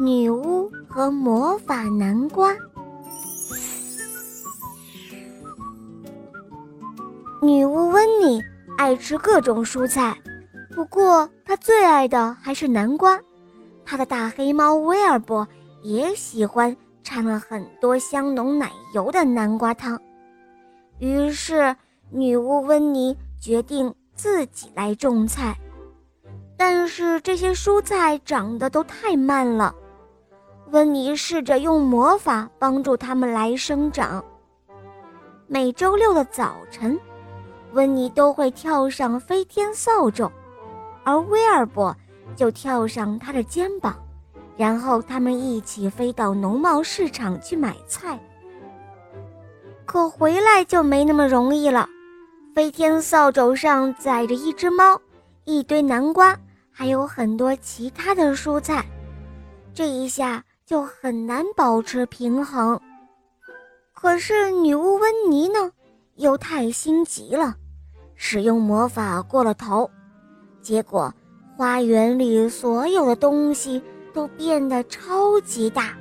女巫和魔法南瓜。女巫温妮爱吃各种蔬菜，不过她最爱的还是南瓜。她的大黑猫威尔伯也喜欢掺了很多香浓奶油的南瓜汤。于是，女巫温妮决定自己来种菜，但是这些蔬菜长得都太慢了。温妮试着用魔法帮助它们来生长。每周六的早晨，温妮都会跳上飞天扫帚，而威尔伯就跳上他的肩膀，然后他们一起飞到农贸市场去买菜。可回来就没那么容易了，飞天扫帚上载着一只猫，一堆南瓜，还有很多其他的蔬菜，这一下。就很难保持平衡。可是女巫温妮呢，又太心急了，使用魔法过了头，结果花园里所有的东西都变得超级大。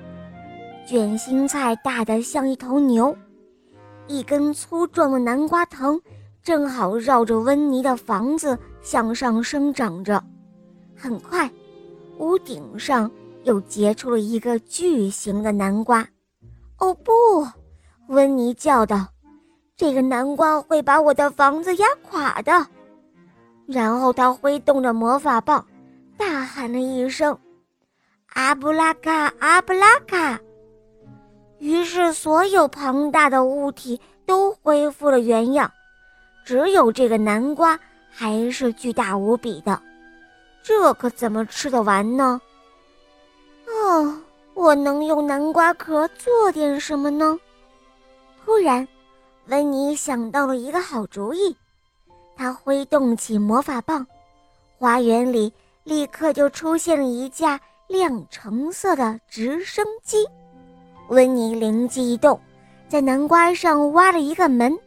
卷心菜大得像一头牛，一根粗壮的南瓜藤正好绕着温妮的房子向上生长着。很快，屋顶上。又结出了一个巨型的南瓜，哦不！温妮叫道：“这个南瓜会把我的房子压垮的。”然后他挥动着魔法棒，大喊了一声：“阿布拉卡，阿布拉卡！”于是所有庞大的物体都恢复了原样，只有这个南瓜还是巨大无比的。这可怎么吃得完呢？我能用南瓜壳做点什么呢？突然，温妮想到了一个好主意，她挥动起魔法棒，花园里立刻就出现了一架亮橙色的直升机。温妮灵机一动，在南瓜上挖了一个门，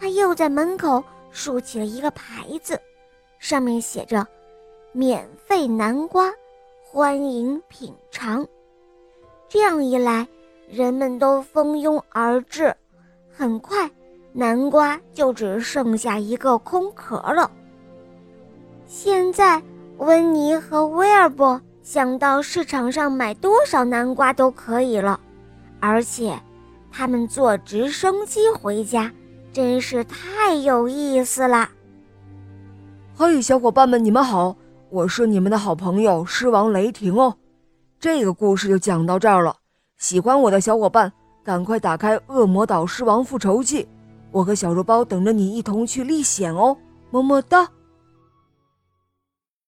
他又在门口竖起了一个牌子，上面写着“免费南瓜”。欢迎品尝，这样一来，人们都蜂拥而至。很快，南瓜就只剩下一个空壳了。现在，温妮和威尔伯想到市场上买多少南瓜都可以了，而且，他们坐直升机回家，真是太有意思了。嘿，小伙伴们，你们好！我是你们的好朋友狮王雷霆哦，这个故事就讲到这儿了。喜欢我的小伙伴，赶快打开《恶魔岛狮王复仇记》，我和小肉包等着你一同去历险哦，么么哒。